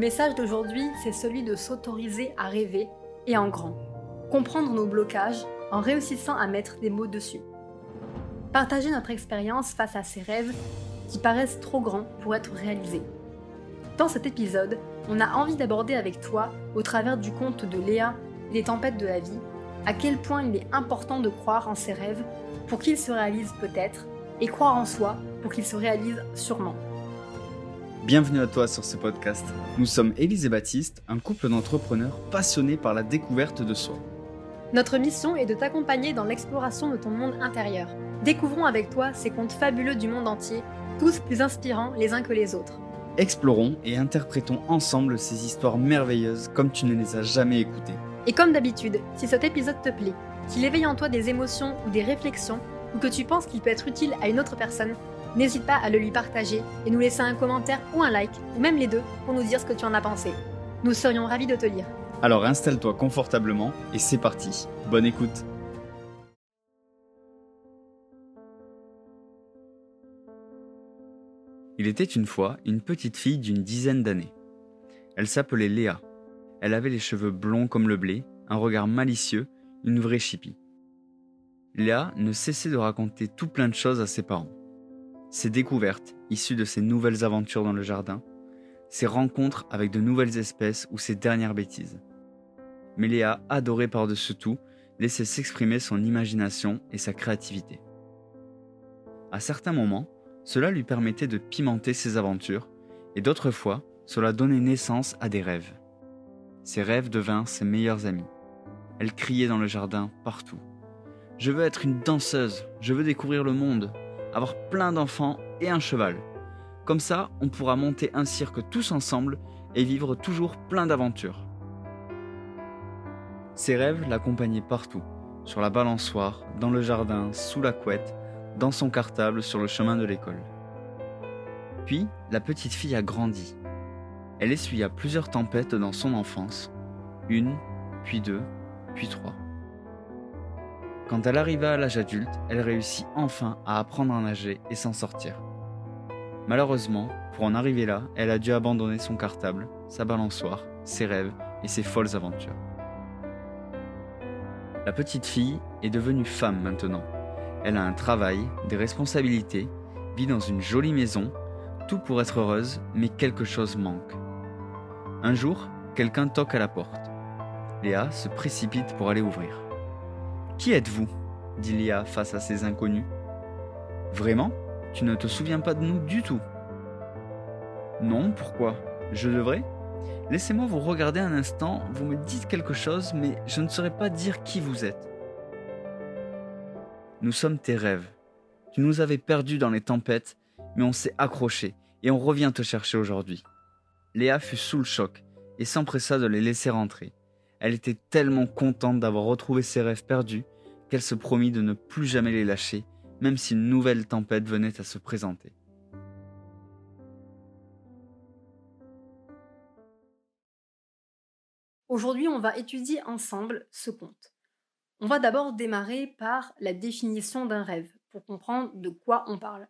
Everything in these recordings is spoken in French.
message d'aujourd'hui, c'est celui de s'autoriser à rêver et en grand. Comprendre nos blocages en réussissant à mettre des mots dessus. Partager notre expérience face à ces rêves qui paraissent trop grands pour être réalisés. Dans cet épisode, on a envie d'aborder avec toi, au travers du conte de Léa des tempêtes de la vie, à quel point il est important de croire en ses rêves pour qu'ils se réalisent peut-être, et croire en soi pour qu'ils se réalisent sûrement. Bienvenue à toi sur ce podcast. Nous sommes Élise et Baptiste, un couple d'entrepreneurs passionnés par la découverte de soi. Notre mission est de t'accompagner dans l'exploration de ton monde intérieur. Découvrons avec toi ces contes fabuleux du monde entier, tous plus inspirants les uns que les autres. Explorons et interprétons ensemble ces histoires merveilleuses comme tu ne les as jamais écoutées. Et comme d'habitude, si cet épisode te plaît, qu'il éveille en toi des émotions ou des réflexions, ou que tu penses qu'il peut être utile à une autre personne, n'hésite pas à le lui partager et nous laisser un commentaire ou un like, ou même les deux, pour nous dire ce que tu en as pensé. Nous serions ravis de te lire. Alors installe-toi confortablement et c'est parti. Bonne écoute. Il était une fois une petite fille d'une dizaine d'années. Elle s'appelait Léa. Elle avait les cheveux blonds comme le blé, un regard malicieux, une vraie chipie. Léa ne cessait de raconter tout plein de choses à ses parents. Ses découvertes, issues de ses nouvelles aventures dans le jardin, ses rencontres avec de nouvelles espèces ou ses dernières bêtises. Mais Léa adorait par-dessus tout laisser s'exprimer son imagination et sa créativité. À certains moments, cela lui permettait de pimenter ses aventures, et d'autres fois, cela donnait naissance à des rêves. Ses rêves devinrent ses meilleurs amis. Elle criait dans le jardin partout. Je veux être une danseuse, je veux découvrir le monde, avoir plein d'enfants et un cheval. Comme ça, on pourra monter un cirque tous ensemble et vivre toujours plein d'aventures. Ses rêves l'accompagnaient partout, sur la balançoire, dans le jardin, sous la couette, dans son cartable sur le chemin de l'école. Puis, la petite fille a grandi. Elle essuya plusieurs tempêtes dans son enfance, une, puis deux, puis trois. Quand elle arriva à l'âge adulte, elle réussit enfin à apprendre à nager et s'en sortir. Malheureusement, pour en arriver là, elle a dû abandonner son cartable, sa balançoire, ses rêves et ses folles aventures. La petite fille est devenue femme maintenant. Elle a un travail, des responsabilités, vit dans une jolie maison, tout pour être heureuse, mais quelque chose manque. Un jour, quelqu'un toque à la porte. Léa se précipite pour aller ouvrir. Qui êtes-vous dit Léa face à ces inconnus? Vraiment? Tu ne te souviens pas de nous du tout? Non, pourquoi? Je devrais? Laissez-moi vous regarder un instant, vous me dites quelque chose, mais je ne saurais pas dire qui vous êtes. Nous sommes tes rêves. Tu nous avais perdus dans les tempêtes, mais on s'est accroché et on revient te chercher aujourd'hui. Léa fut sous le choc et s'empressa de les laisser rentrer. Elle était tellement contente d'avoir retrouvé ses rêves perdus qu'elle se promit de ne plus jamais les lâcher, même si une nouvelle tempête venait à se présenter. Aujourd'hui, on va étudier ensemble ce conte. On va d'abord démarrer par la définition d'un rêve, pour comprendre de quoi on parle.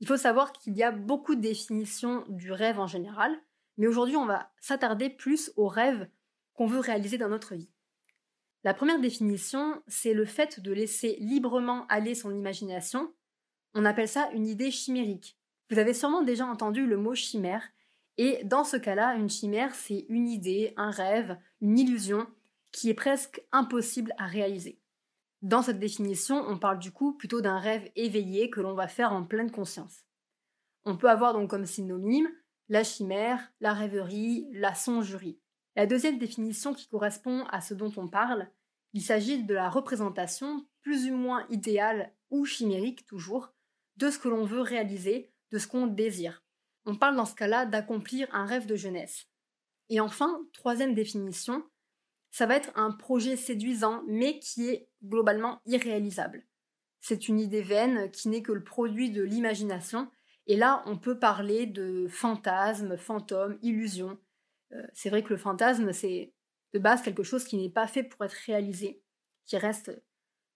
Il faut savoir qu'il y a beaucoup de définitions du rêve en général, mais aujourd'hui on va s'attarder plus aux rêves qu'on veut réaliser dans notre vie. La première définition, c'est le fait de laisser librement aller son imagination. On appelle ça une idée chimérique. Vous avez sûrement déjà entendu le mot chimère, et dans ce cas-là, une chimère, c'est une idée, un rêve, une illusion qui est presque impossible à réaliser. Dans cette définition, on parle du coup plutôt d'un rêve éveillé que l'on va faire en pleine conscience. On peut avoir donc comme synonyme la chimère, la rêverie, la songerie. La deuxième définition qui correspond à ce dont on parle, il s'agit de la représentation plus ou moins idéale ou chimérique toujours de ce que l'on veut réaliser, de ce qu'on désire. On parle dans ce cas-là d'accomplir un rêve de jeunesse. Et enfin, troisième définition, ça va être un projet séduisant mais qui est globalement irréalisable. C'est une idée vaine qui n'est que le produit de l'imagination et là on peut parler de fantasme, fantôme, illusion, c'est vrai que le fantasme, c'est de base quelque chose qui n'est pas fait pour être réalisé, qui reste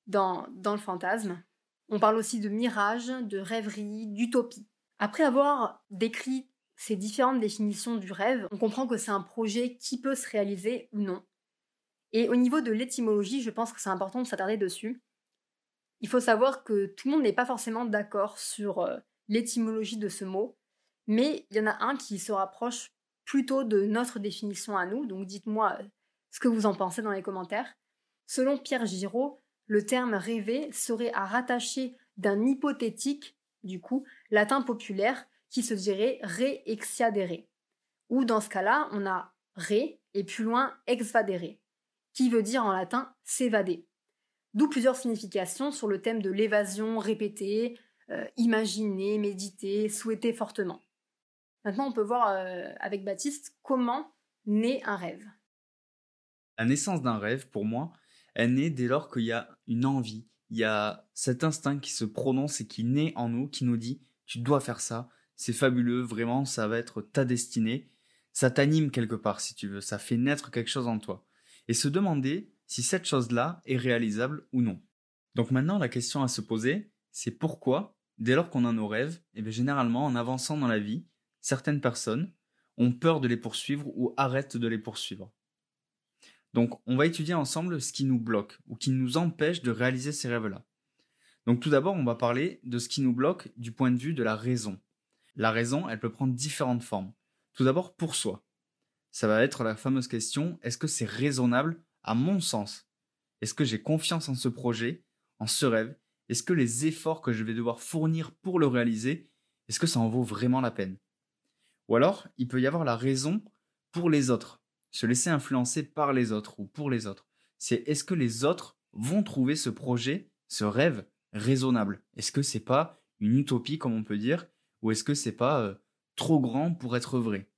dans, dans le fantasme. On parle aussi de mirage, de rêverie, d'utopie. Après avoir décrit ces différentes définitions du rêve, on comprend que c'est un projet qui peut se réaliser ou non. Et au niveau de l'étymologie, je pense que c'est important de s'attarder dessus. Il faut savoir que tout le monde n'est pas forcément d'accord sur euh, l'étymologie de ce mot, mais il y en a un qui se rapproche plutôt de notre définition à nous, donc dites-moi euh, ce que vous en pensez dans les commentaires. Selon Pierre Giraud, le terme rêver serait à rattacher d'un hypothétique, du coup, latin populaire qui se dirait re-exiadere. Ou dans ce cas-là, on a re et plus loin exvadere, qui veut dire en latin s'évader. D'où plusieurs significations sur le thème de l'évasion répétée, euh, imaginer, méditer, souhaiter fortement. Maintenant, on peut voir euh, avec Baptiste comment naît un rêve. La naissance d'un rêve, pour moi, elle naît dès lors qu'il y a une envie, il y a cet instinct qui se prononce et qui naît en nous, qui nous dit tu dois faire ça, c'est fabuleux, vraiment, ça va être ta destinée, ça t'anime quelque part si tu veux, ça fait naître quelque chose en toi. Et se demander si cette chose-là est réalisable ou non. Donc maintenant, la question à se poser, c'est pourquoi, dès lors qu'on a nos rêves, et eh bien généralement, en avançant dans la vie, certaines personnes ont peur de les poursuivre ou arrêtent de les poursuivre. Donc, on va étudier ensemble ce qui nous bloque ou qui nous empêche de réaliser ces rêves-là. Donc, tout d'abord, on va parler de ce qui nous bloque du point de vue de la raison. La raison, elle peut prendre différentes formes. Tout d'abord, pour soi. Ça va être la fameuse question, est-ce que c'est raisonnable à mon sens? Est-ce que j'ai confiance en ce projet, en ce rêve? Est-ce que les efforts que je vais devoir fournir pour le réaliser, est-ce que ça en vaut vraiment la peine? Ou alors, il peut y avoir la raison pour les autres se laisser influencer par les autres ou pour les autres. C'est est-ce que les autres vont trouver ce projet, ce rêve raisonnable? Est-ce que c'est pas une utopie comme on peut dire ou est-ce que c'est pas euh, trop grand pour être vrai?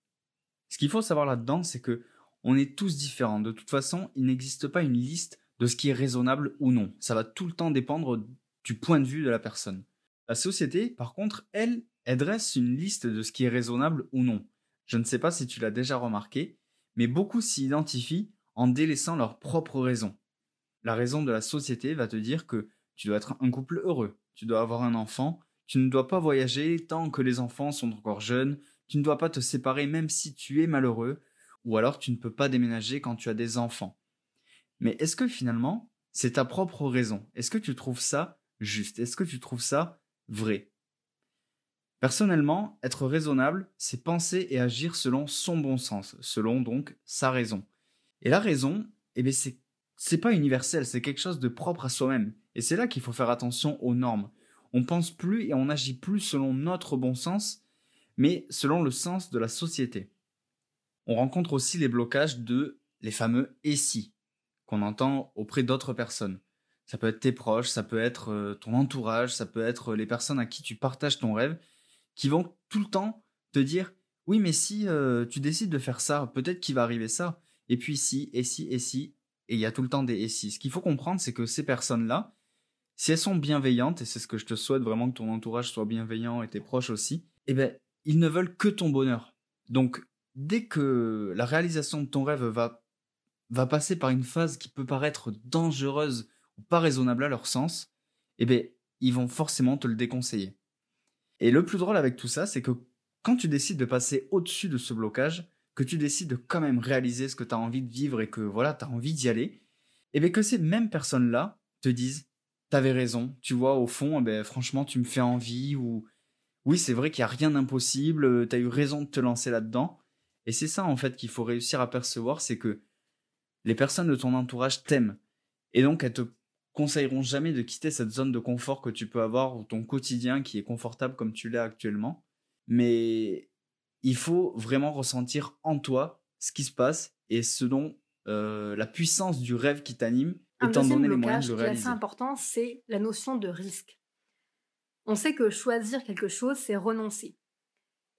Ce qu'il faut savoir là-dedans, c'est que on est tous différents. De toute façon, il n'existe pas une liste de ce qui est raisonnable ou non. Ça va tout le temps dépendre du point de vue de la personne. La société, par contre, elle, elle dresse une liste de ce qui est raisonnable ou non. Je ne sais pas si tu l'as déjà remarqué, mais beaucoup s'y identifient en délaissant leurs propres raisons. La raison de la société va te dire que tu dois être un couple heureux, tu dois avoir un enfant, tu ne dois pas voyager tant que les enfants sont encore jeunes, tu ne dois pas te séparer même si tu es malheureux, ou alors tu ne peux pas déménager quand tu as des enfants. Mais est-ce que finalement, c'est ta propre raison? Est-ce que tu trouves ça juste? Est-ce que tu trouves ça vrai? Personnellement, être raisonnable, c'est penser et agir selon son bon sens, selon donc sa raison. Et la raison, eh bien c'est c'est pas universel, c'est quelque chose de propre à soi-même. Et c'est là qu'il faut faire attention aux normes. On pense plus et on agit plus selon notre bon sens, mais selon le sens de la société. On rencontre aussi les blocages de les fameux et si qu'on entend auprès d'autres personnes. Ça peut être tes proches, ça peut être euh, ton entourage, ça peut être les personnes à qui tu partages ton rêve qui vont tout le temps te dire oui mais si euh, tu décides de faire ça, peut-être qu'il va arriver ça. Et puis si, et si, et si, et il y a tout le temps des et si. Ce qu'il faut comprendre, c'est que ces personnes-là, si elles sont bienveillantes, et c'est ce que je te souhaite vraiment que ton entourage soit bienveillant et tes proches aussi, eh ben, ils ne veulent que ton bonheur. Donc, dès que la réalisation de ton rêve va, va passer par une phase qui peut paraître dangereuse ou pas raisonnable à leur sens, eh ben, ils vont forcément te le déconseiller. Et le plus drôle avec tout ça, c'est que quand tu décides de passer au-dessus de ce blocage, que tu décides de quand même réaliser ce que tu as envie de vivre et que voilà, tu as envie d'y aller, et eh bien que ces mêmes personnes-là te disent T'avais raison, tu vois, au fond, eh ben, franchement, tu me fais envie, ou oui, c'est vrai qu'il n'y a rien d'impossible, tu as eu raison de te lancer là-dedans. Et c'est ça, en fait, qu'il faut réussir à percevoir, c'est que les personnes de ton entourage t'aiment. Et donc, elles te conseilleront jamais de quitter cette zone de confort que tu peux avoir ou ton quotidien qui est confortable comme tu l'es actuellement. Mais il faut vraiment ressentir en toi ce qui se passe et ce dont euh, la puissance du rêve qui t'anime étant donné les moyens de le réaliser. Ce qui est assez important, c'est la notion de risque. On sait que choisir quelque chose, c'est renoncer.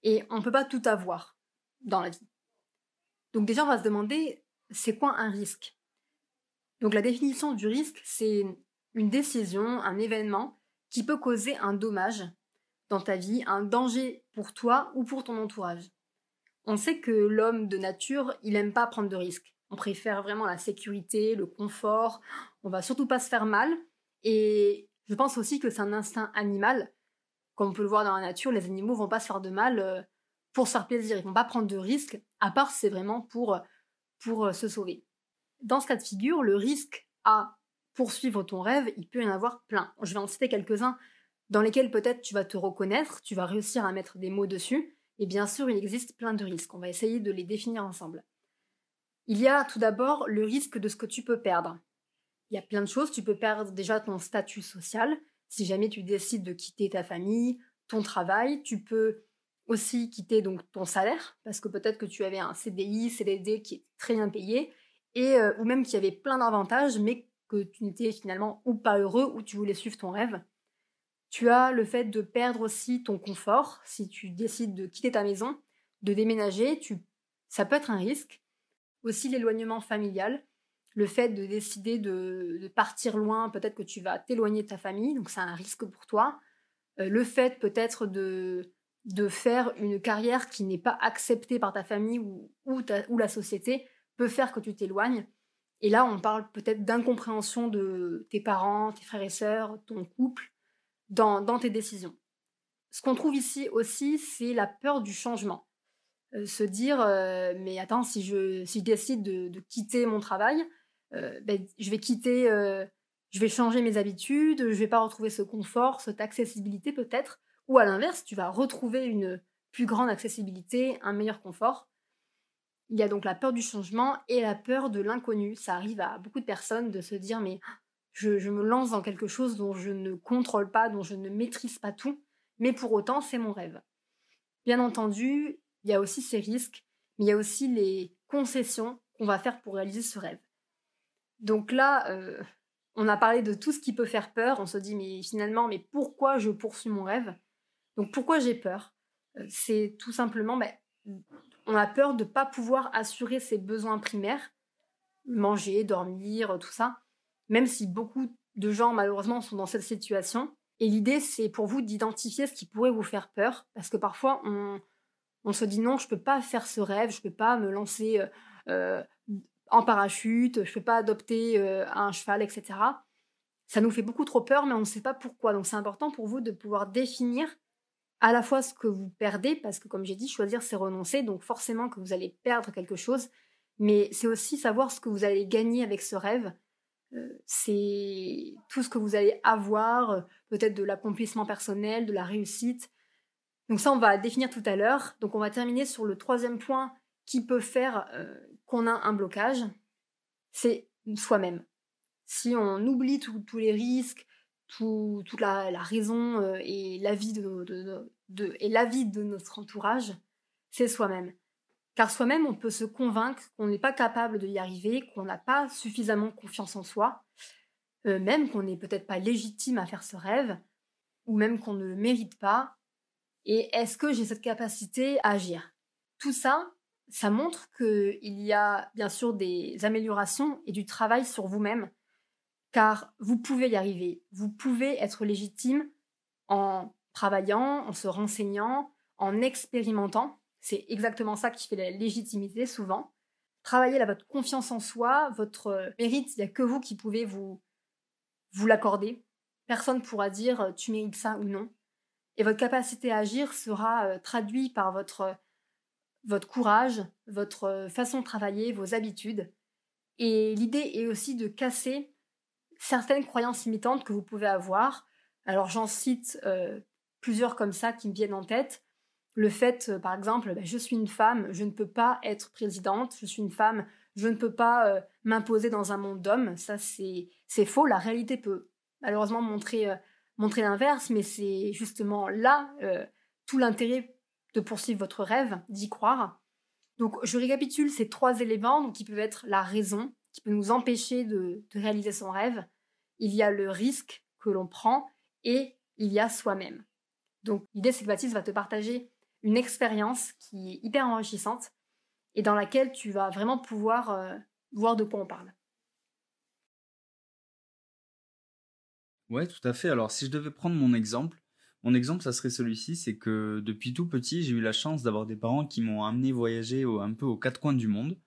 Et on ne peut pas tout avoir dans la vie. Donc déjà, on va se demander, c'est quoi un risque? Donc la définition du risque, c'est une décision, un événement qui peut causer un dommage dans ta vie, un danger pour toi ou pour ton entourage. On sait que l'homme de nature, il n'aime pas prendre de risques. On préfère vraiment la sécurité, le confort. On va surtout pas se faire mal. Et je pense aussi que c'est un instinct animal. Comme on peut le voir dans la nature, les animaux vont pas se faire de mal euh, pour se faire plaisir. Ils vont pas prendre de risques, à part c'est vraiment pour, pour euh, se sauver. Dans ce cas de figure, le risque à poursuivre ton rêve, il peut y en avoir plein. Je vais en citer quelques-uns dans lesquels peut-être tu vas te reconnaître, tu vas réussir à mettre des mots dessus, et bien sûr, il existe plein de risques. On va essayer de les définir ensemble. Il y a tout d'abord le risque de ce que tu peux perdre. Il y a plein de choses. Tu peux perdre déjà ton statut social. Si jamais tu décides de quitter ta famille, ton travail, tu peux aussi quitter donc ton salaire parce que peut-être que tu avais un CDI, CDD qui est très bien payé et euh, ou même qui avait plein d'avantages mais que tu n'étais finalement ou pas heureux ou tu voulais suivre ton rêve. Tu as le fait de perdre aussi ton confort si tu décides de quitter ta maison, de déménager, tu... ça peut être un risque. Aussi l'éloignement familial, le fait de décider de, partir loin, peut-être que tu vas t'éloigner de ta famille, donc c'est un risque pour toi. Euh, le fait peut-être de, de faire une carrière qui n'est pas acceptée par ta famille ou, ou, ou la société peut faire que tu t'éloignes. Et là, on parle peut-être d'incompréhension de tes parents, tes frères et sœurs, ton couple, dans, tes décisions. Ce qu'on trouve ici aussi, c'est la peur du changement. Euh, se dire, euh, mais attends, si je, si décide de, quitter mon travail, euh, ben, je vais quitter, je vais changer mes habitudes, je vais pas retrouver ce confort, cette accessibilité peut-être, ou à l'inverse, tu vas retrouver une plus grande accessibilité, un meilleur confort. Il y a donc la peur du changement et la peur de l'inconnu. Ça arrive à beaucoup de personnes de se dire mais je, me lance dans quelque chose dont je ne contrôle pas, dont je ne maîtrise pas tout, mais pour autant, c'est mon rêve. Bien entendu, il y a aussi ces risques, mais il y a aussi les concessions qu'on va faire pour réaliser ce rêve. Donc là, euh, on a parlé de tout ce qui peut faire peur, on se dit, mais finalement, mais pourquoi je poursuis mon rêve? Donc pourquoi j'ai peur? Euh, C'est tout simplement, ben, on a peur de ne pas pouvoir assurer ses besoins primaires, manger, dormir, tout ça, même si beaucoup de gens malheureusement sont dans cette situation. Et l'idée, c'est pour vous d'identifier ce qui pourrait vous faire peur, parce que parfois on, se dit non, je ne peux pas faire ce rêve, je ne peux pas me lancer euh, euh, en parachute, je ne peux pas adopter euh, un cheval, etc. Ça nous fait beaucoup trop peur, mais on ne sait pas pourquoi. Donc c'est important pour vous de pouvoir définir à la fois ce que vous perdez, parce que comme j'ai dit, choisir c'est renoncer, donc forcément que vous allez perdre quelque chose, mais c'est aussi savoir ce que vous allez gagner avec ce rêve c'est tout ce que vous allez avoir, euh, peut-être de l'accomplissement personnel, de la réussite. Donc ça, on va définir tout à l'heure. Donc on va terminer sur le troisième point qui peut faire euh, qu'on a un blocage, c'est soi-même. Si on oublie tous les risques, toute la, raison euh, et l'avis de, notre entourage, c'est soi-même. Car soi-même, on peut se convaincre qu'on n'est pas capable de y arriver, qu'on n'a pas suffisamment confiance en soi, euh, même qu'on n'est peut-être pas légitime à faire ce rêve, ou même qu'on ne le mérite pas. Et est-ce que j'ai cette capacité à agir? Tout ça, ça montre qu'il y a bien sûr des améliorations et du travail sur vous-même, car vous pouvez y arriver, vous pouvez être légitime en travaillant, en se renseignant, en expérimentant. C'est exactement ça qui fait la légitimité souvent. Travaillez à votre confiance en soi, votre euh, mérite, il n'y a que vous qui pouvez vous, vous l'accorder. Personne ne pourra dire euh, tu mérites ça ou non. Et votre capacité à agir sera euh, traduite par votre, votre courage, votre façon de travailler, vos habitudes. Et l'idée est aussi de casser certaines croyances limitantes que vous pouvez avoir. Alors j'en cite plusieurs comme ça qui me viennent en tête le fait, euh, par exemple, bah, je suis une femme, je ne peux pas être présidente, je suis une femme, je ne peux pas euh, m'imposer dans un monde d'hommes, ça c'est faux, la réalité peut malheureusement montrer, euh, montrer l'inverse, mais c'est justement là tout l'intérêt de poursuivre votre rêve, d'y croire. Donc je récapitule ces trois éléments qui peuvent être la raison, qui peut nous empêcher de, réaliser son rêve, il y a le risque que l'on prend et il y a soi-même. Donc l'idée c'est que Baptiste va te partager une expérience qui est hyper enrichissante et dans laquelle tu vas vraiment pouvoir euh, voir de quoi on parle. Ouais, tout à fait. Alors, si je devais prendre mon exemple, mon exemple, ça serait celui-ci, c'est que depuis tout petit, j'ai eu la chance d'avoir des parents qui m'ont amené voyager un peu aux quatre coins du monde.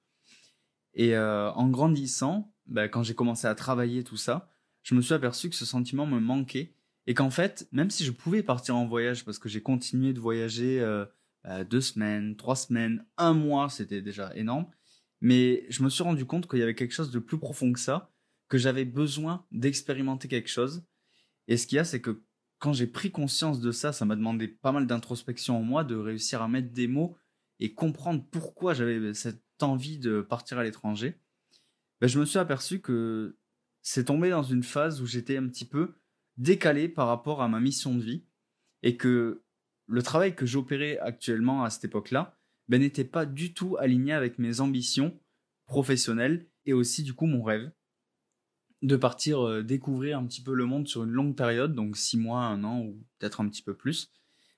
Et euh, en grandissant, bah, quand j'ai commencé à travailler tout ça, je me suis aperçu que ce sentiment me manquait et qu'en fait, même si je pouvais partir en voyage parce que j'ai continué de voyager euh, bah, deux semaines, trois semaines, un mois, c'était déjà énorme. Mais je me suis rendu compte qu'il y avait quelque chose de plus profond que ça, que j'avais besoin d'expérimenter quelque chose. Et ce qu'il y a, c'est que quand j'ai pris conscience de ça, ça m'a demandé pas mal d'introspection en moi, de réussir à mettre des mots et comprendre pourquoi j'avais cette envie de partir à l'étranger. Ben, je me suis aperçu que c'est tombé dans une phase où j'étais un petit peu décalé par rapport à ma mission de vie et que le travail que j'opérais actuellement à cette époque-là ben, n'était pas du tout aligné avec mes ambitions professionnelles et aussi du coup mon rêve de partir euh, découvrir un petit peu le monde sur une longue période, donc six mois, un an ou peut-être un petit peu plus,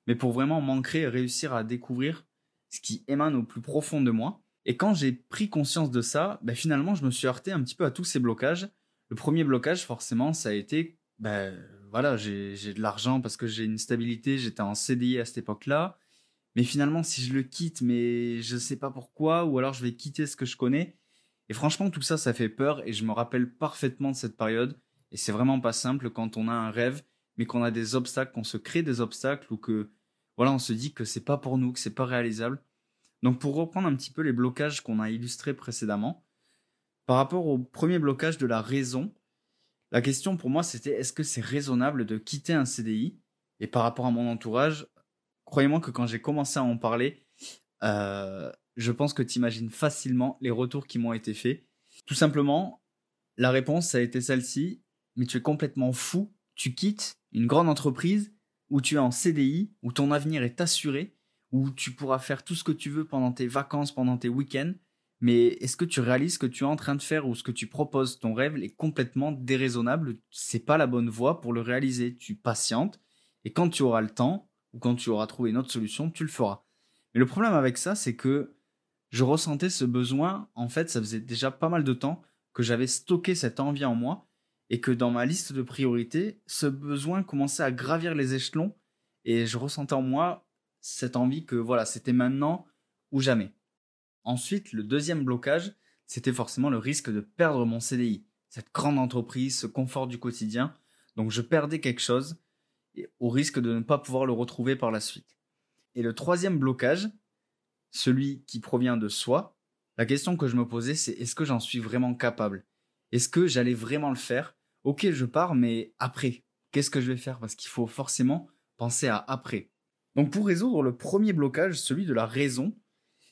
mais pour vraiment m'ancrer et réussir à découvrir ce qui émane au plus profond de moi. Et quand j'ai pris conscience de ça, ben finalement, je me suis heurté un petit peu à tous ces blocages. Le premier blocage, forcément, ça a été, ben voilà, j'ai de l'argent parce que j'ai une stabilité, j'étais en CDI à cette époque-là. Mais finalement, si je le quitte, mais je ne sais pas pourquoi, ou alors je vais quitter ce que je connais. Et franchement, tout ça, ça fait peur et je me rappelle parfaitement de cette période. Et c'est vraiment pas simple quand on a un rêve, mais qu'on a des obstacles, qu'on se crée des obstacles ou que, voilà, on se dit que c'est pas pour nous, que c'est pas réalisable. Donc, pour reprendre un petit peu les blocages qu'on a illustrés précédemment, par rapport au premier blocage de la raison, la question pour moi c'était est-ce que c'est raisonnable de quitter un CDI Et par rapport à mon entourage, croyez-moi que quand j'ai commencé à en parler, euh, je pense que tu imagines facilement les retours qui m'ont été faits. Tout simplement, la réponse ça a été celle-ci, mais tu es complètement fou, tu quittes une grande entreprise où tu es en CDI, où ton avenir est assuré, où tu pourras faire tout ce que tu veux pendant tes vacances, pendant tes week-ends, mais est-ce que tu réalises que tu es en train de faire ou ce que tu proposes Ton rêve est complètement déraisonnable? C'est pas la bonne voie pour le réaliser. Tu patientes et quand tu auras le temps ou quand tu auras trouvé une autre solution, tu le feras. Mais le problème avec ça, c'est que je ressentais ce besoin. En fait, ça faisait déjà pas mal de temps que j'avais stocké cette envie en moi et que dans ma liste de priorités, ce besoin commençait à gravir les échelons et je ressentais en moi cette envie que voilà, c'était maintenant ou jamais. Ensuite, le deuxième blocage, c'était forcément le risque de perdre mon CDI, cette grande entreprise, ce confort du quotidien. Donc je perdais quelque chose au risque de ne pas pouvoir le retrouver par la suite. Et le troisième blocage, celui qui provient de soi, la question que je me posais, c'est est-ce que j'en suis vraiment capable? Est-ce que j'allais vraiment le faire? Ok, je pars, mais après, qu'est-ce que je vais faire? Parce qu'il faut forcément penser à après. Donc pour résoudre le premier blocage, celui de la raison,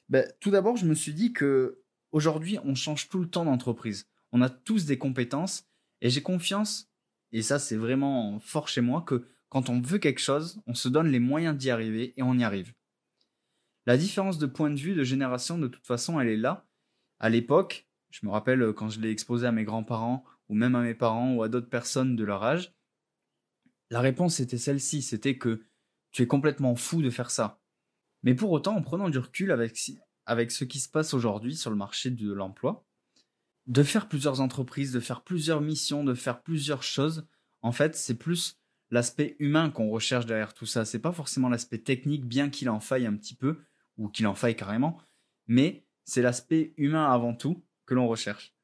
ben, tout d'abord, je me suis dit que aujourd'hui, on change tout le temps d'entreprise. On a tous des compétences et j'ai confiance, et ça c'est vraiment fort chez moi, que quand on veut quelque chose, on se donne les moyens d'y arriver et on y arrive. La différence de point de vue de génération, de toute façon, elle est là. À l'époque, je me rappelle quand je l'ai exposé à mes grands-parents ou même à mes parents ou à d'autres personnes de leur âge, la réponse était celle-ci, c'était que tu es complètement fou de faire ça. Mais pour autant, en prenant du recul avec, avec ce qui se passe aujourd'hui sur le marché de l'emploi, de faire plusieurs entreprises, de faire plusieurs missions, de faire plusieurs choses, en fait, c'est plus l'aspect humain qu'on recherche derrière tout ça. C'est pas forcément l'aspect technique, bien qu'il en faille un petit peu, ou qu'il en faille carrément, mais c'est l'aspect humain avant tout que l'on recherche.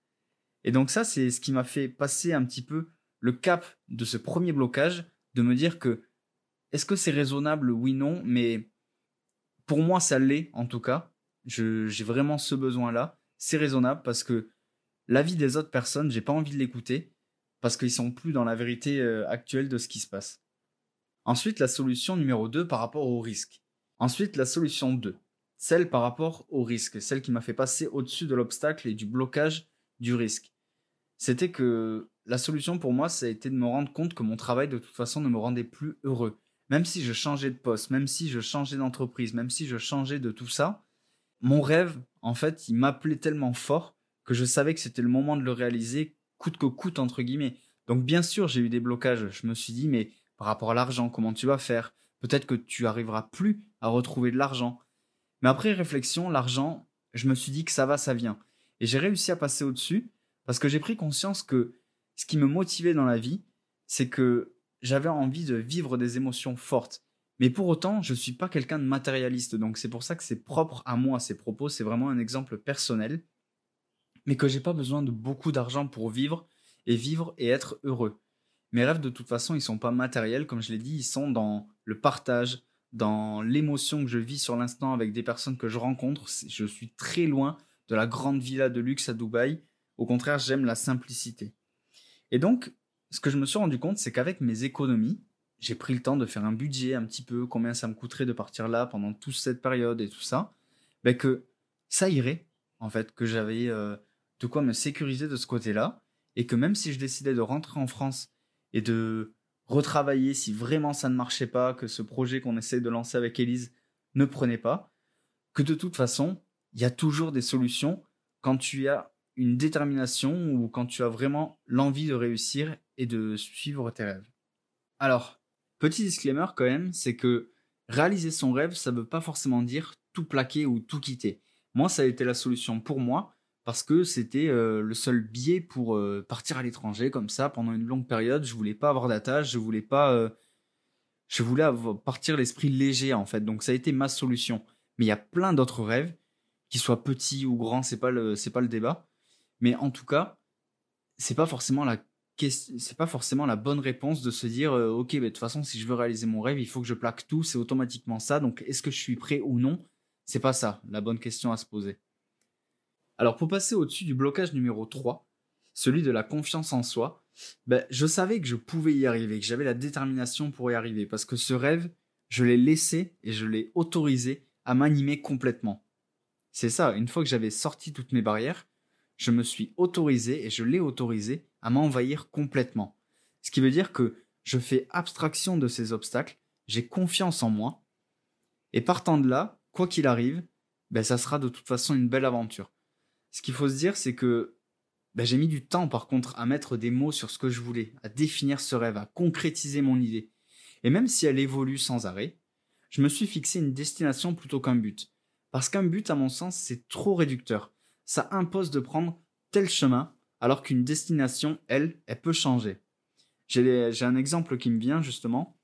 Et donc ça, c'est ce qui m'a fait passer un petit peu le cap de ce premier blocage, de me dire que est-ce que c'est raisonnable? Oui, non, mais pour moi, ça l'est, en tout cas. J'ai vraiment ce besoin-là. C'est raisonnable parce que l'avis des autres personnes, j'ai pas envie de l'écouter parce qu'ils sont plus dans la vérité euh, actuelle de ce qui se passe. Ensuite, la solution numéro 2 par rapport au risque. Ensuite, la solution 2, celle par rapport au risque, celle qui m'a fait passer au-dessus de l'obstacle et du blocage du risque. C'était que la solution pour moi, ça a été de me rendre compte que mon travail de toute façon ne me rendait plus heureux même si je changeais de poste, même si je changeais d'entreprise, même si je changeais de tout ça, mon rêve, en fait, il m'appelait tellement fort que je savais que c'était le moment de le réaliser, coûte que coûte, entre guillemets. Donc bien sûr, j'ai eu des blocages. Je me suis dit, mais par rapport à l'argent, comment tu vas faire? Peut-être que tu arriveras plus à retrouver de l'argent. Mais après réflexion, l'argent, je me suis dit que ça va, ça vient. Et j'ai réussi à passer au-dessus parce que j'ai pris conscience que ce qui me motivait dans la vie, c'est que j'avais envie de vivre des émotions fortes. Mais pour autant, je ne suis pas quelqu'un de matérialiste, donc c'est pour ça que c'est propre à moi ces propos, c'est vraiment un exemple personnel, mais que j'ai pas besoin de beaucoup d'argent pour vivre et vivre et être heureux. Mes rêves de toute façon, ils sont pas matériels, comme je l'ai dit, ils sont dans le partage, dans l'émotion que je vis sur l'instant avec des personnes que je rencontre. Je suis très loin de la grande villa de luxe à Dubaï. Au contraire, j'aime la simplicité. Et donc, ce que je me suis rendu compte, c'est qu'avec mes économies, j'ai pris le temps de faire un budget un petit peu, combien ça me coûterait de partir là pendant toute cette période et tout ça, ben que ça irait, en fait, que j'avais euh, de quoi me sécuriser de ce côté-là, et que même si je décidais de rentrer en France et de retravailler si vraiment ça ne marchait pas, que ce projet qu'on essaie de lancer avec Elise ne prenait pas, que de toute façon, il y a toujours des solutions quand tu as une détermination ou quand tu as vraiment l'envie de réussir et de suivre tes rêves. Alors, petit disclaimer quand même, c'est que réaliser son rêve, ça ne veut pas forcément dire tout plaquer ou tout quitter. Moi, ça a été la solution pour moi parce que c'était euh, le seul biais pour euh, partir à l'étranger comme ça pendant une longue période. Je voulais pas avoir d'attache, je voulais pas, euh, je voulais partir l'esprit léger en fait. Donc ça a été ma solution. Mais il y a plein d'autres rêves, qu'ils soient petits ou grands, c'est pas le, c'est pas le débat. Mais en tout cas, c'est pas forcément la c'est pas forcément la bonne réponse de se dire euh, ok mais de toute façon si je veux réaliser mon rêve il faut que je plaque tout c'est automatiquement ça. Donc est-ce que je suis prêt ou non? C'est pas ça la bonne question à se poser. Alors pour passer au-dessus du blocage numéro 3 celui de la confiance en soi ben, je savais que je pouvais y arriver que j'avais la détermination pour y arriver parce que ce rêve je l'ai laissé et je l'ai autorisé à m'animer complètement. C'est ça une fois que j'avais sorti toutes mes barrières je me suis autorisé et je l'ai autorisé à m'envahir complètement. Ce qui veut dire que je fais abstraction de ces obstacles, j'ai confiance en moi, et partant de là, quoi qu'il arrive, ben ça sera de toute façon une belle aventure. Ce qu'il faut se dire, c'est que ben j'ai mis du temps par contre à mettre des mots sur ce que je voulais, à définir ce rêve, à concrétiser mon idée. Et même si elle évolue sans arrêt, je me suis fixé une destination plutôt qu'un but. Parce qu'un but, à mon sens, c'est trop réducteur ça impose de prendre tel chemin, alors qu'une destination, elle, elle peut changer. J'ai un exemple qui me vient justement.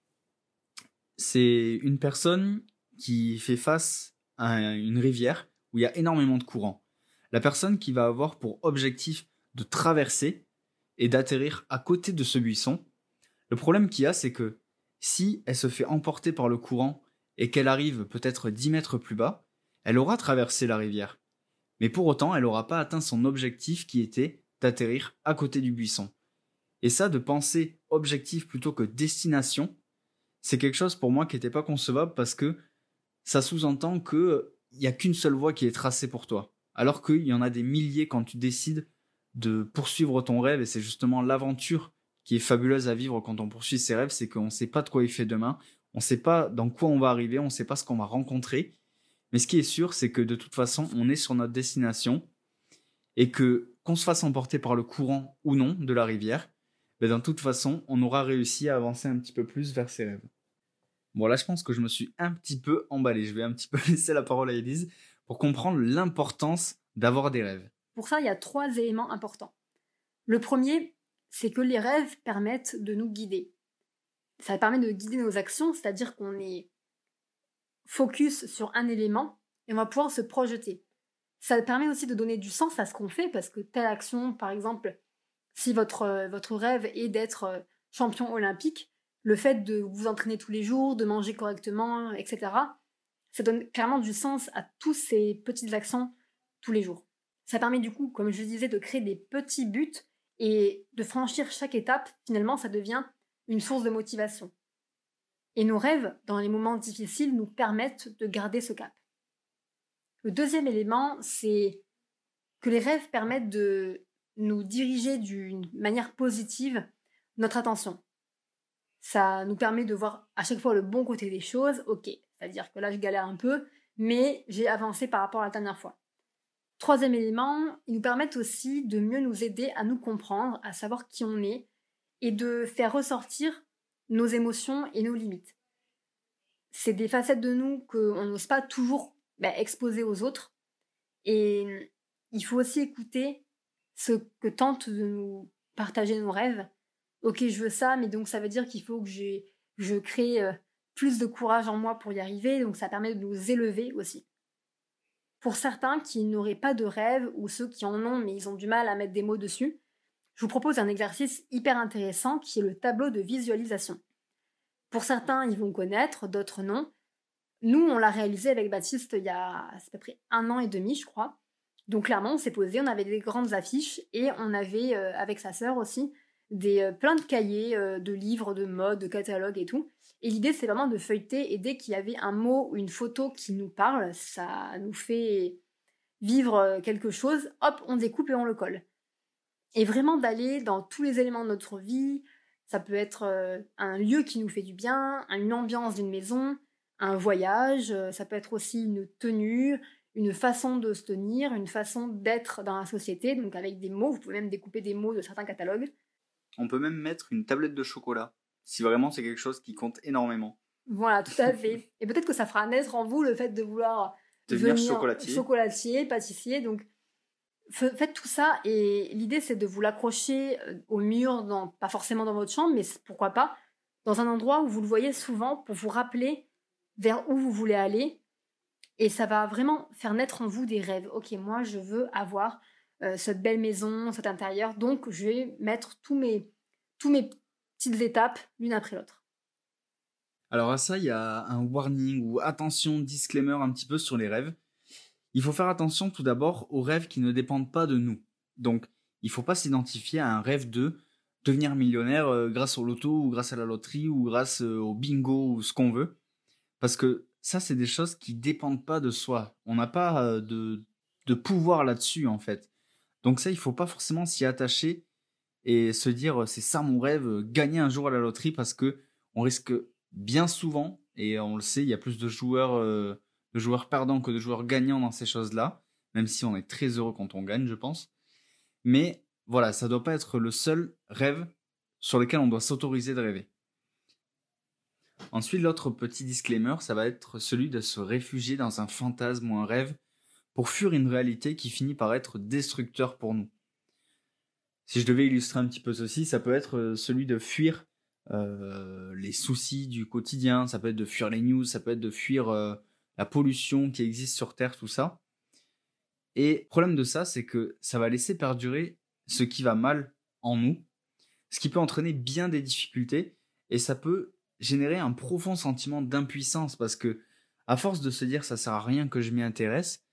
C'est une personne qui fait face à une rivière où il y a énormément de courant. La personne qui va avoir pour objectif de traverser et d'atterrir à côté de ce buisson, le problème qu'il y a, c'est que si elle se fait emporter par le courant et qu'elle arrive peut-être 10 mètres plus bas, elle aura traversé la rivière mais pour autant elle n'aura pas atteint son objectif qui était d'atterrir à côté du buisson. Et ça, de penser objectif plutôt que destination, c'est quelque chose pour moi qui n'était pas concevable parce que ça sous-entend qu'il n'y a qu'une seule voie qui est tracée pour toi. Alors qu'il y en a des milliers quand tu décides de poursuivre ton rêve et c'est justement l'aventure qui est fabuleuse à vivre quand on poursuit ses rêves, c'est qu'on ne sait pas de quoi il fait demain, on ne sait pas dans quoi on va arriver, on ne sait pas ce qu'on va rencontrer mais ce qui est sûr, c'est que de toute façon, on est sur notre destination et que qu'on se fasse emporter par le courant ou non de la rivière, ben de toute façon, on aura réussi à avancer un petit peu plus vers ses rêves. Bon, là, je pense que je me suis un petit peu emballé. Je vais un petit peu laisser la parole à Elise pour comprendre l'importance d'avoir des rêves. Pour ça, il y a trois éléments importants. Le premier, c'est que les rêves permettent de nous guider. Ça permet de guider nos actions, c'est-à-dire qu'on est focus sur un élément et on va pouvoir se projeter. Ça permet aussi de donner du sens à ce qu'on fait parce que telle action, par exemple, si votre, euh, votre rêve est d'être euh, champion olympique, le fait de vous entraîner tous les jours, de manger correctement, etc., ça donne clairement du sens à tous ces petites actions tous les jours. Ça permet du coup, comme je disais, de créer des petits buts et de franchir chaque étape. Finalement, ça devient une source de motivation. Et nos rêves, dans les moments difficiles, nous permettent de garder ce cap. Le deuxième élément, c'est que les rêves permettent de nous diriger d'une manière positive notre attention. Ça nous permet de voir à chaque fois le bon côté des choses. Ok, c'est-à-dire que là, je galère un peu, mais j'ai avancé par rapport à la dernière fois. Troisième élément, ils nous permettent aussi de mieux nous aider à nous comprendre, à savoir qui on est, et de faire ressortir nos émotions et nos limites. C'est des facettes de nous qu'on n'ose pas toujours bah, exposer aux autres. Et il faut aussi écouter ce que tentent de nous partager nos rêves. Ok, je veux ça, mais donc ça veut dire qu'il faut que je crée euh, plus de courage en moi pour y arriver, donc ça permet de nous élever aussi. Pour certains qui n'auraient pas de rêve, ou ceux qui en ont mais ils ont du mal à mettre des mots dessus, je vous propose un exercice hyper intéressant qui est le tableau de visualisation. Pour certains, ils vont connaître, d'autres non. Nous, on l'a réalisé avec Baptiste il y a à peu près un an et demi, je crois. Donc clairement, on s'est posé, on avait des grandes affiches et on avait, euh, avec sa sœur aussi, des, euh, plein de cahiers, euh, de livres, de mode, de catalogues et tout. Et l'idée, c'est vraiment de feuilleter et dès qu'il y avait un mot ou une photo qui nous parle, ça nous fait vivre quelque chose, hop, on découpe et on le colle. Et vraiment d'aller dans tous les éléments de notre vie. Ça peut être un lieu qui nous fait du bien, une ambiance d'une maison, un voyage, ça peut être aussi une tenue, une façon de se tenir, une façon d'être dans la société, donc avec des mots, vous pouvez même découper des mots de certains catalogues. On peut même mettre une tablette de chocolat, si vraiment c'est quelque chose qui compte énormément. Voilà, tout à fait. Et peut-être que ça fera naître en vous le fait de vouloir devenir chocolatier. chocolatier, pâtissier. Donc faites tout ça et l'idée c'est de vous l'accrocher euh, au mur, dans, pas forcément dans votre chambre, mais pourquoi pas dans un endroit où vous le voyez souvent pour vous rappeler vers où vous voulez aller et ça va vraiment faire naître en vous des rêves. Ok, moi, je veux avoir euh, cette belle maison, cet intérieur. Donc, je vais mettre tous mes, tous mes petites étapes l'une après l'autre. Alors à ça, il y a un warning ou attention, disclaimer un petit peu sur les rêves. Il faut faire attention tout d'abord aux rêves qui ne dépendent pas de nous. Donc, il ne faut pas s'identifier à un rêve de devenir millionnaire euh, grâce au loto ou grâce à la loterie ou grâce euh, au bingo ou ce qu'on veut. Parce que ça, c'est des choses qui dépendent pas de soi. On n'a pas euh, de, de pouvoir là-dessus, en fait. Donc ça, il faut pas forcément s'y attacher et se dire euh, c'est ça mon rêve, euh, gagner un jour à la loterie parce que on risque bien souvent, et on le sait, il y a plus de joueurs, de joueurs perdants que de joueurs gagnants dans ces choses-là, même si on est très heureux quand on gagne, je pense. Mais voilà, ça doit pas être le seul rêve sur lequel on doit s'autoriser de rêver. Ensuite, l'autre petit disclaimer, ça va être celui de se réfugier dans un fantasme ou un rêve pour fuir une réalité qui finit par être destructeur pour nous. Si je devais illustrer un petit peu ceci, ça peut être euh, celui de fuir euh, les soucis du quotidien, ça peut être de fuir les news, ça peut être de fuir euh, la pollution qui existe sur Terre, tout ça. Et le problème de ça, c'est que ça va laisser perdurer ce qui va mal en nous, ce qui peut entraîner bien des difficultés, et ça peut générer un profond sentiment d'impuissance parce que, à force de se dire ça sert à rien que je m'y intéresse,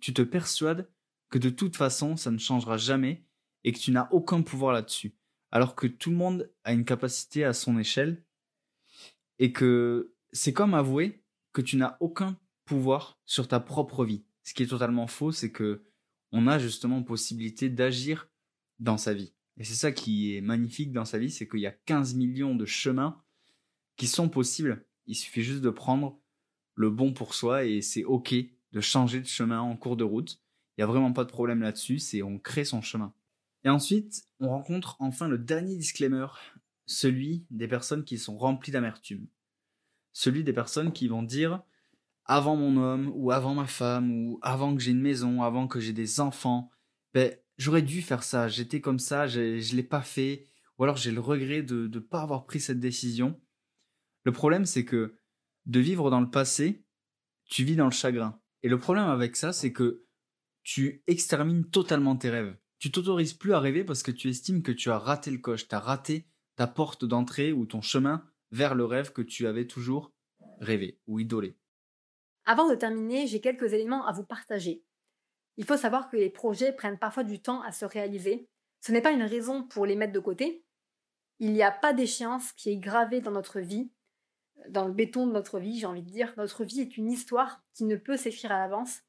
tu te persuades que de toute façon ça ne changera jamais et que tu n'as aucun pouvoir là-dessus. Alors que tout le monde a une capacité à son échelle et que c'est comme avouer que tu n'as aucun pouvoir sur ta propre vie. Ce qui est totalement faux, c'est que on a justement possibilité d'agir dans sa vie. Et c'est ça qui est magnifique dans sa vie, c'est qu'il y a 15 millions de chemins qui sont possibles. Il suffit juste de prendre le bon pour soi et c'est ok de changer de chemin en cours de route. Il n'y a vraiment pas de problème là-dessus, c'est on crée son chemin. Et ensuite, on rencontre enfin le dernier disclaimer, celui des personnes qui sont remplies d'amertume. Celui des personnes qui vont dire avant mon homme ou avant ma femme ou avant que j'ai une maison, avant que j'ai des enfants, ben j'aurais dû faire ça, j'étais comme ça, je ne l'ai pas fait, ou alors j'ai le regret de ne pas avoir pris cette décision. Le problème, c'est que de vivre dans le passé, tu vis dans le chagrin. Et le problème avec ça, c'est que tu extermines totalement tes rêves. Tu t'autorises plus à rêver parce que tu estimes que tu as raté le coche, tu as raté ta porte d'entrée ou ton chemin vers le rêve que tu avais toujours rêvé ou idolé. Avant de terminer, j'ai quelques éléments à vous partager. Il faut savoir que les projets prennent parfois du temps à se réaliser. Ce n'est pas une raison pour les mettre de côté. Il n'y a pas d'échéance qui est gravée dans notre vie dans le béton de notre vie, j'ai envie de dire. Notre vie est une histoire qui ne peut s'écrire à l'avance.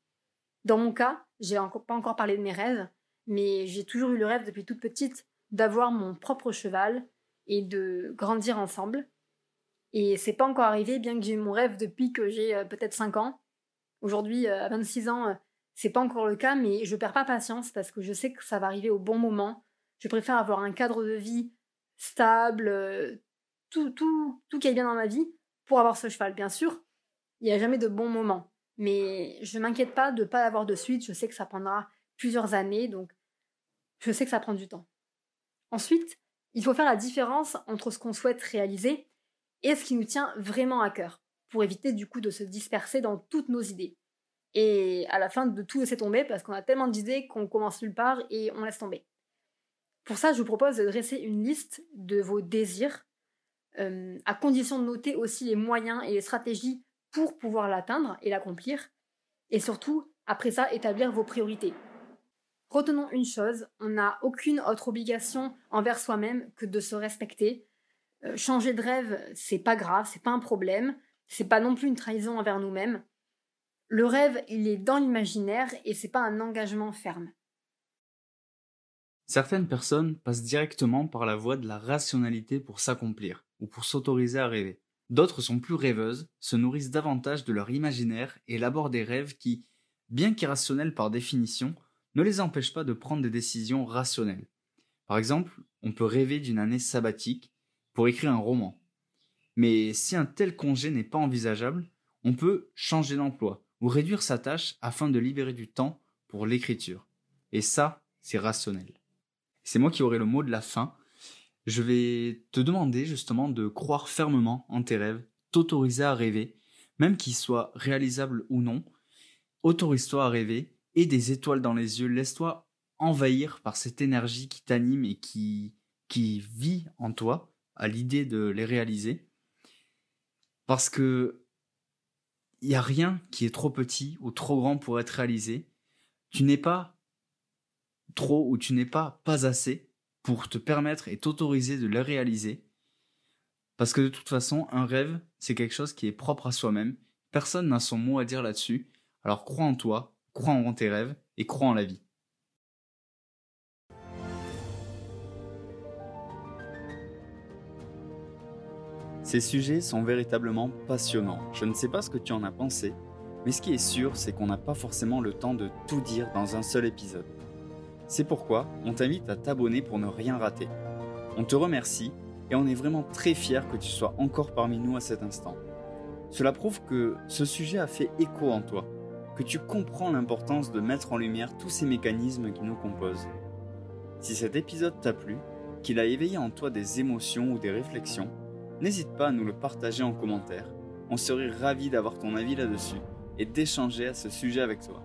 Dans mon cas, j'ai pas encore parlé de mes rêves, mais j'ai toujours eu le rêve depuis toute petite d'avoir mon propre cheval et de grandir ensemble. Et c'est pas encore arrivé, bien que j'ai mon rêve depuis que j'ai euh, peut-être 5 ans. Aujourd'hui, euh, à 26 ans, euh, c'est pas encore le cas, mais je perds pas patience parce que je sais que ça va arriver au bon moment. Je préfère avoir un cadre de vie stable, tout, tout, tout qui est bien dans ma vie, pour avoir ce cheval, bien sûr. Il n'y a jamais de bon moment. Mais je ne m'inquiète pas de ne pas l'avoir de suite. Je sais que ça prendra plusieurs années, donc je sais que ça prend du temps. Ensuite, il faut faire la différence entre ce qu'on souhaite réaliser et ce qui nous tient vraiment à cœur, pour éviter du coup de se disperser dans toutes nos idées. Et à la fin de tout laisser tomber, parce qu'on a tellement d'idées qu'on commence nulle part et on laisse tomber. Pour ça, je vous propose de dresser une liste de vos désirs, euh, à condition de noter aussi les moyens et les stratégies pour pouvoir l'atteindre et l'accomplir. Et surtout, après ça, établir vos priorités. Retenons une chose, on n'a aucune autre obligation envers soi-même que de se respecter. Euh, changer de rêve, c'est pas grave, c'est pas un problème, c'est pas non plus une trahison envers nous-mêmes. Le rêve, il est dans l'imaginaire et c'est pas un engagement ferme. Certaines personnes passent directement par la voie de la rationalité pour s'accomplir ou pour s'autoriser à rêver. D'autres sont plus rêveuses, se nourrissent davantage de leur imaginaire et élaborent des rêves qui, bien qu'irrationnels par définition, ne les empêchent pas de prendre des décisions rationnelles. Par exemple, on peut rêver d'une année sabbatique pour écrire un roman. Mais si un tel congé n'est pas envisageable, on peut changer d'emploi ou réduire sa tâche afin de libérer du temps pour l'écriture. Et ça, c'est rationnel. C'est moi qui aurai le mot de la fin. Je vais te demander justement de croire fermement en tes rêves, t'autoriser à rêver, même qu'ils soient réalisables ou non. Autorise-toi à rêver et des étoiles dans les yeux. Laisse-toi envahir par cette énergie qui t'anime et qui, qui vit en toi à l'idée de les réaliser. Parce que il n'y a rien qui est trop petit ou trop grand pour être réalisé. Tu n'es pas trop ou tu n'es pas pas assez pour te permettre et t'autoriser de le réaliser. Parce que de toute façon, un rêve, c'est quelque chose qui est propre à soi-même. Personne n'a son mot à dire là-dessus. Alors crois en toi, crois en tes rêves et crois en la vie. Ces sujets sont véritablement passionnants. Je ne sais pas ce que tu en as pensé, mais ce qui est sûr, c'est qu'on n'a pas forcément le temps de tout dire dans un seul épisode. C'est pourquoi on t'invite à t'abonner pour ne rien rater. On te remercie et on est vraiment très fiers que tu sois encore parmi nous à cet instant. Cela prouve que ce sujet a fait écho en toi, que tu comprends l'importance de mettre en lumière tous ces mécanismes qui nous composent. Si cet épisode t'a plu, qu'il a éveillé en toi des émotions ou des réflexions, n'hésite pas à nous le partager en commentaire. On serait ravis d'avoir ton avis là-dessus et d'échanger à ce sujet avec toi.